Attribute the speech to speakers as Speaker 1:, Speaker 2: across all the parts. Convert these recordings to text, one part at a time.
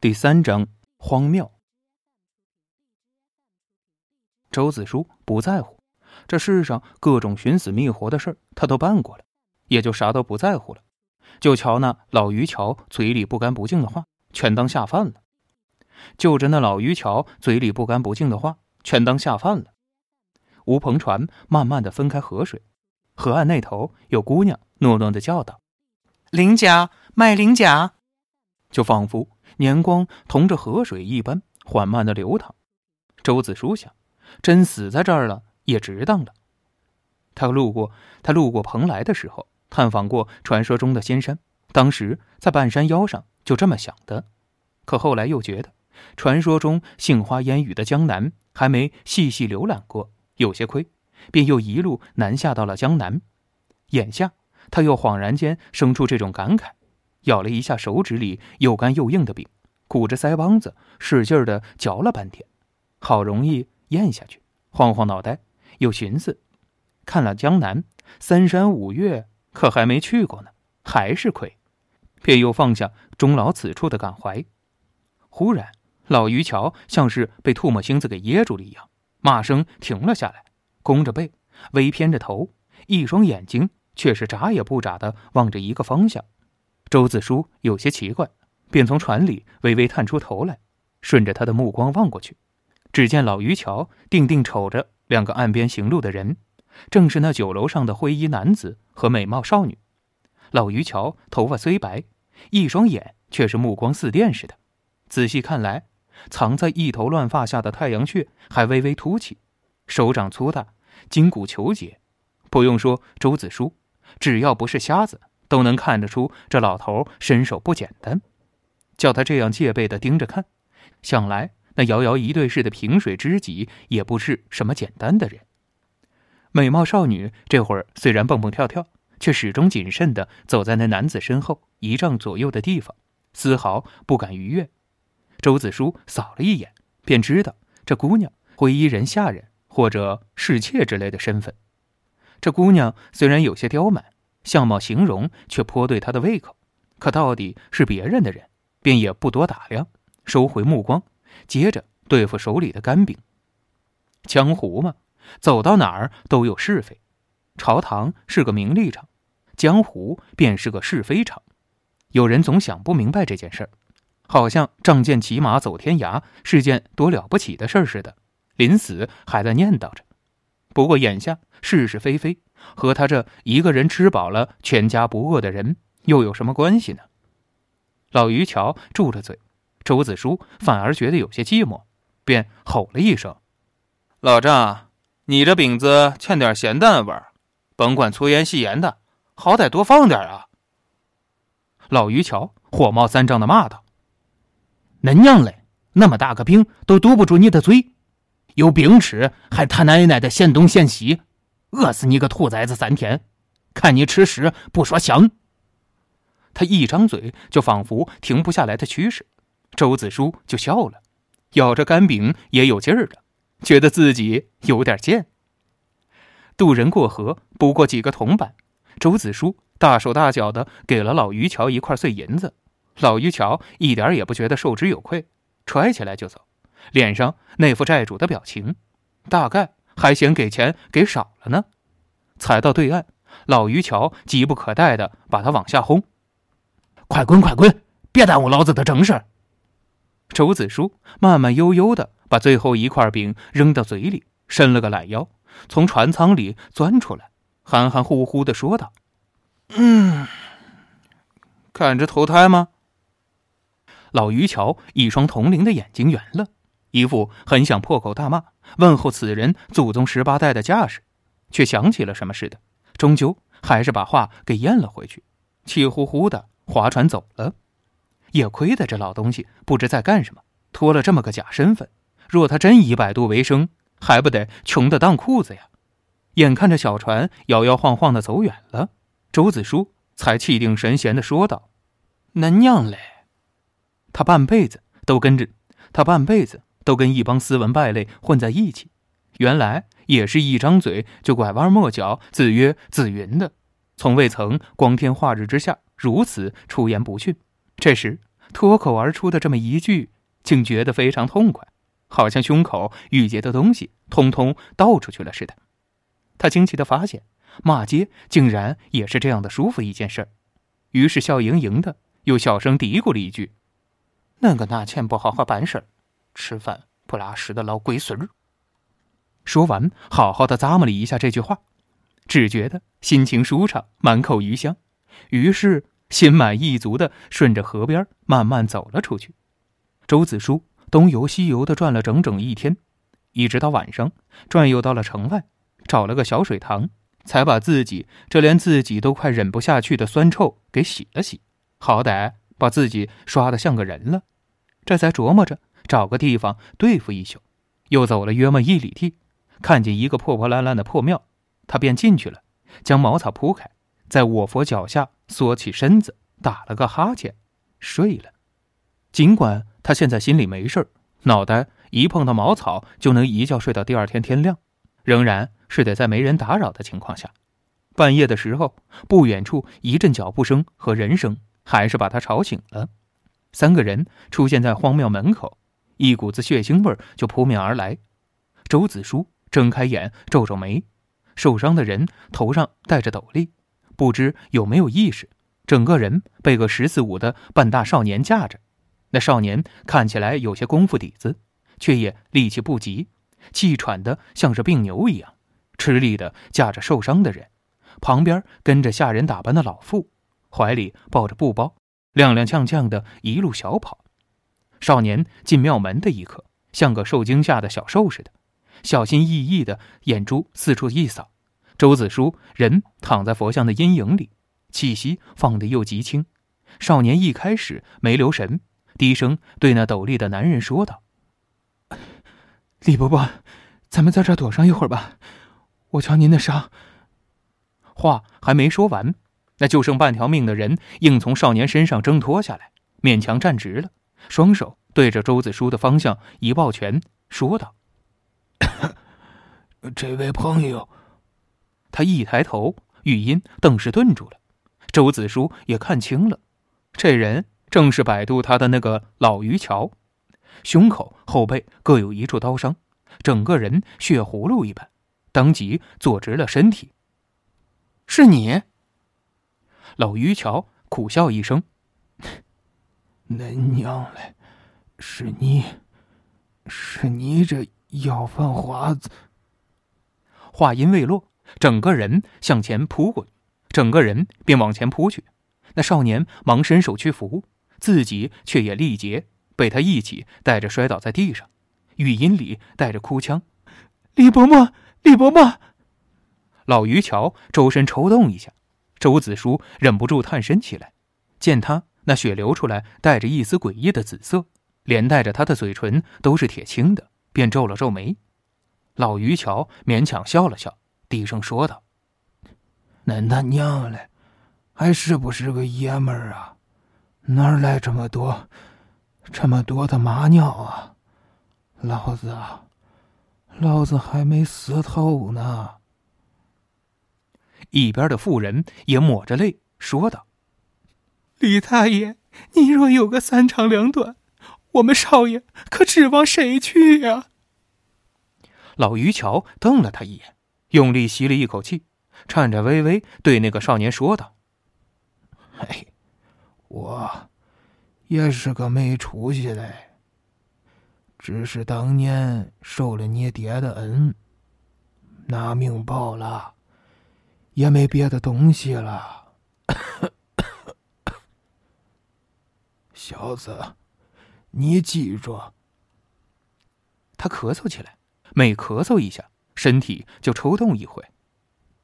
Speaker 1: 第三章荒谬。周子舒不在乎，这世上各种寻死觅活的事儿他都办过了，也就啥都不在乎了。就瞧那老于桥嘴里不干不净的话，全当下饭了。就着那老于桥嘴里不干不净的话，全当下饭了。吴鹏船慢慢的分开河水，河岸那头有姑娘糯糯的叫道：“
Speaker 2: 菱甲卖菱甲。”
Speaker 1: 就仿佛。年光同着河水一般缓慢的流淌，周子舒想，真死在这儿了也值当了。他路过，他路过蓬莱的时候，探访过传说中的仙山，当时在半山腰上就这么想的。可后来又觉得，传说中杏花烟雨的江南还没细细浏览过，有些亏，便又一路南下到了江南。眼下他又恍然间生出这种感慨。咬了一下手指里又干又硬的饼，鼓着腮帮子，使劲的嚼了半天，好容易咽下去。晃晃脑袋，又寻思：看了江南三山五岳，可还没去过呢，还是亏。便又放下终老此处的感怀。忽然，老于桥像是被唾沫星子给噎住了一样，骂声停了下来，弓着背，微偏着头，一双眼睛却是眨也不眨的望着一个方向。周子舒有些奇怪，便从船里微微探出头来，顺着他的目光望过去，只见老于桥定定瞅着两个岸边行路的人，正是那酒楼上的灰衣男子和美貌少女。老于桥头发虽白，一双眼却是目光似电似的，仔细看来，藏在一头乱发下的太阳穴还微微凸起，手掌粗大，筋骨虬结。不用说，周子舒只要不是瞎子。都能看得出这老头身手不简单，叫他这样戒备的盯着看，想来那摇摇一对似的萍水知己也不是什么简单的人。美貌少女这会儿虽然蹦蹦跳跳，却始终谨慎的走在那男子身后一丈左右的地方，丝毫不敢逾越。周子舒扫了一眼，便知道这姑娘灰衣人下人或者侍妾之类的身份。这姑娘虽然有些刁蛮。相貌形容却颇对他的胃口，可到底是别人的人，便也不多打量，收回目光，接着对付手里的干饼。江湖嘛，走到哪儿都有是非，朝堂是个名利场，江湖便是个是非场。有人总想不明白这件事儿，好像仗剑骑马走天涯是件多了不起的事似的，临死还在念叨着。不过眼下是是非非。和他这一个人吃饱了全家不饿的人又有什么关系呢？老于桥住着嘴，周子舒反而觉得有些寂寞，便吼了一声：“老张，你这饼子欠点咸淡味儿，甭管粗盐细盐的，好歹多放点啊！”老于桥火冒三丈的骂道：“
Speaker 3: 恁娘嘞，那么大个饼都堵不住你的嘴，有饼吃还他奶奶的嫌东嫌西！”饿死你个兔崽子三天！看你吃屎不说香！
Speaker 1: 他一张嘴就仿佛停不下来的趋势，周子舒就笑了，咬着干饼也有劲儿了，觉得自己有点贱。渡人过河不过几个铜板，周子舒大手大脚的给了老于桥一块碎银子，老于桥一点也不觉得受之有愧，揣起来就走，脸上那副债主的表情，大概。还嫌给钱给少了呢，踩到对岸，老于桥急不可待的把他往下轰：“
Speaker 3: 快滚，快滚，别耽误老子的正事！”
Speaker 1: 周子舒慢慢悠悠的把最后一块饼扔到嘴里，伸了个懒腰，从船舱里钻出来，含含糊糊的说道：“嗯，看着投胎吗？”老于桥一双铜铃的眼睛圆了，一副很想破口大骂。问候此人祖宗十八代的架势，却想起了什么似的，终究还是把话给咽了回去，气呼呼的划船走了。也亏得这老东西不知在干什么，托了这么个假身份。若他真以摆渡为生，还不得穷得当裤子呀？眼看着小船摇摇晃晃的走远了，周子舒才气定神闲的说道：“
Speaker 3: 恁娘嘞！
Speaker 1: 他半辈子都跟着，他半辈子。”都跟一帮斯文败类混在一起，原来也是一张嘴就拐弯抹角、自约自云的，从未曾光天化日之下如此出言不逊。这时脱口而出的这么一句，竟觉得非常痛快，好像胸口郁结的东西通通倒出去了似的。他惊奇的发现，骂街竟然也是这样的舒服一件事儿，于是笑盈盈的又小声嘀咕了一句：“
Speaker 2: 那个拿钱不好好办事儿，吃饭不拉屎的老龟孙儿。”
Speaker 1: 说完，好好的咂摸了一下这句话，只觉得心情舒畅，满口余香，于是心满意足的顺着河边慢慢走了出去。周子舒东游西游的转了整整一天，一直到晚上转悠到了城外，找了个小水塘，才把自己这连自己都快忍不下去的酸臭给洗了洗，好歹把自己刷得像个人了。这才琢磨着找个地方对付一宿，又走了约么一里地。看见一个破破烂烂的破庙，他便进去了，将茅草铺开，在卧佛脚下缩起身子，打了个哈欠，睡了。尽管他现在心里没事儿脑袋一碰到茅草就能一觉睡到第二天天亮，仍然是得在没人打扰的情况下。半夜的时候，不远处一阵脚步声和人声，还是把他吵醒了。三个人出现在荒庙门口，一股子血腥味就扑面而来。周子舒。睁开眼，皱皱眉，受伤的人头上戴着斗笠，不知有没有意识。整个人被个十四五的半大少年架着，那少年看起来有些功夫底子，却也力气不及，气喘的像是病牛一样，吃力的架着受伤的人。旁边跟着下人打扮的老妇，怀里抱着布包，踉踉跄跄的一路小跑。少年进庙门的一刻，像个受惊吓的小兽似的。小心翼翼的眼珠四处一扫，周子舒人躺在佛像的阴影里，气息放得又极轻。少年一开始没留神，低声对那斗笠的男人说道：“
Speaker 3: 李伯伯，咱们在这躲上一会儿吧，我瞧您的伤。”
Speaker 1: 话还没说完，那就剩半条命的人硬从少年身上挣脱下来，勉强站直了，双手对着周子舒的方向一抱拳，说道。
Speaker 4: 这位朋友，
Speaker 1: 他一抬头，语音顿时顿住了。周子舒也看清了，这人正是摆渡他的那个老于桥，胸口、后背各有一处刀伤，整个人血葫芦一般，当即坐直了身体。
Speaker 2: 是你？
Speaker 1: 老于桥苦笑一声：“
Speaker 4: 恁娘嘞，是你，是你这要饭花子。”
Speaker 1: 话音未落，整个人向前扑过去，整个人便往前扑去。那少年忙伸手去扶，自己却也力竭，被他一起带着摔倒在地上，语音里带着哭腔：“
Speaker 2: 李伯伯，李伯伯！”
Speaker 1: 老于桥周身抽动一下，周子舒忍不住探身起来，见他那血流出来，带着一丝诡异的紫色，连带着他的嘴唇都是铁青的，便皱了皱眉。老于桥勉强笑了笑，低声说道：“
Speaker 4: 恁他娘嘞，还是不是个爷们儿啊？哪儿来这么多，这么多的马尿啊？老子，老子还没死透呢。”
Speaker 1: 一边的妇人也抹着泪说道：“
Speaker 2: 李大爷，你若有个三长两短，我们少爷可指望谁去呀？”
Speaker 1: 老于桥瞪了他一眼，用力吸了一口气，颤颤巍巍对那个少年说道：“
Speaker 4: 嘿，我也是个没出息的，只是当年受了你爹的恩，拿命报了，也没别的东西了。小子，你记住。”
Speaker 1: 他咳嗽起来。每咳嗽一下，身体就抽动一回。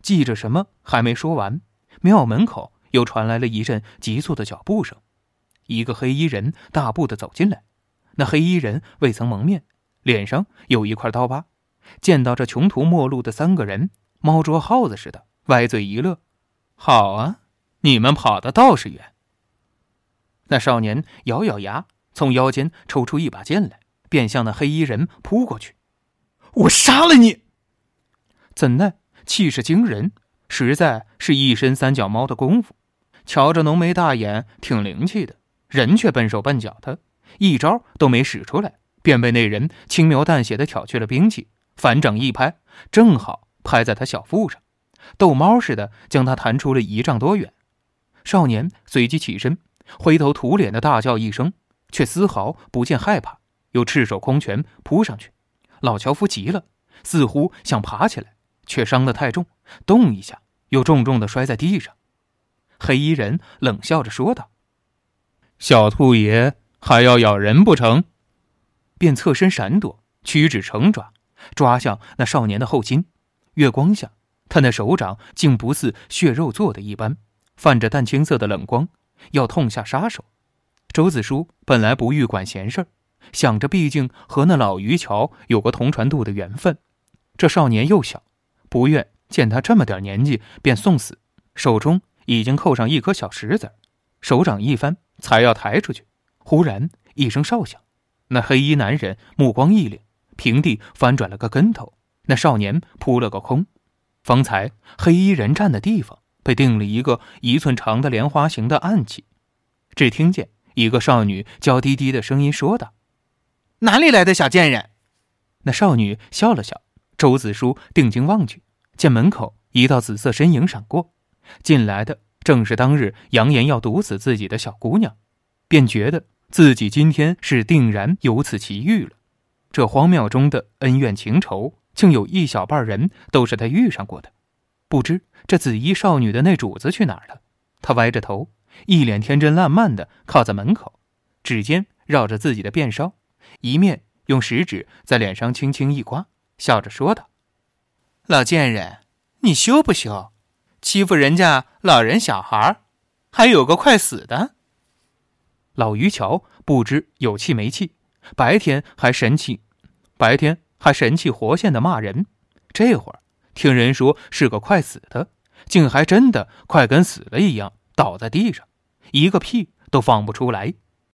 Speaker 1: 记着什么还没说完，庙门口又传来了一阵急促的脚步声。一个黑衣人大步的走进来，那黑衣人未曾蒙面，脸上有一块刀疤。见到这穷途末路的三个人，猫捉耗子似的，歪嘴一乐：“好啊，你们跑的倒是远。”那少年咬咬牙，从腰间抽出一把剑来，便向那黑衣人扑过去。
Speaker 2: 我杀了你！
Speaker 1: 怎奈气势惊人，实在是一身三脚猫的功夫。瞧着浓眉大眼，挺灵气的，人却笨手笨脚的，一招都没使出来，便被那人轻描淡写的挑去了兵器，反掌一拍，正好拍在他小腹上，逗猫似的将他弹出了一丈多远。少年随即起身，灰头土脸的大叫一声，却丝毫不见害怕，又赤手空拳扑上去。老樵夫急了，似乎想爬起来，却伤得太重，动一下又重重的摔在地上。黑衣人冷笑着说道：“小兔爷还要咬人不成？”便侧身闪躲，屈指成爪，抓向那少年的后心。月光下，他那手掌竟不似血肉做的一般。泛着淡青色的冷光，要痛下杀手。周子舒本来不欲管闲事想着毕竟和那老渔樵有个同船渡的缘分，这少年又小，不愿见他这么点年纪便送死，手中已经扣上一颗小石子，手掌一翻，才要抬出去，忽然一声哨响，那黑衣男人目光一凛，平地翻转了个跟头，那少年扑了个空。方才黑衣人站的地方。被钉了一个一寸长的莲花形的暗器，只听见一个少女娇滴滴的声音说道：“
Speaker 2: 哪里来的小贱人？”
Speaker 1: 那少女笑了笑。周子舒定睛望去，见门口一道紫色身影闪过，进来的正是当日扬言要毒死自己的小姑娘，便觉得自己今天是定然有此奇遇了。这荒庙中的恩怨情仇，竟有一小半人都是他遇上过的。不知这紫衣少女的那主子去哪儿了？他歪着头，一脸天真烂漫的靠在门口，指尖绕着自己的辫梢，一面用食指在脸上轻轻一刮，笑着说道：“
Speaker 2: 老贱人，你羞不羞？欺负人家老人小孩，还有个快死的。”
Speaker 1: 老于桥不知有气没气，白天还神气，白天还神气活现的骂人，这会儿。听人说是个快死的，竟还真的快跟死了一样倒在地上，一个屁都放不出来。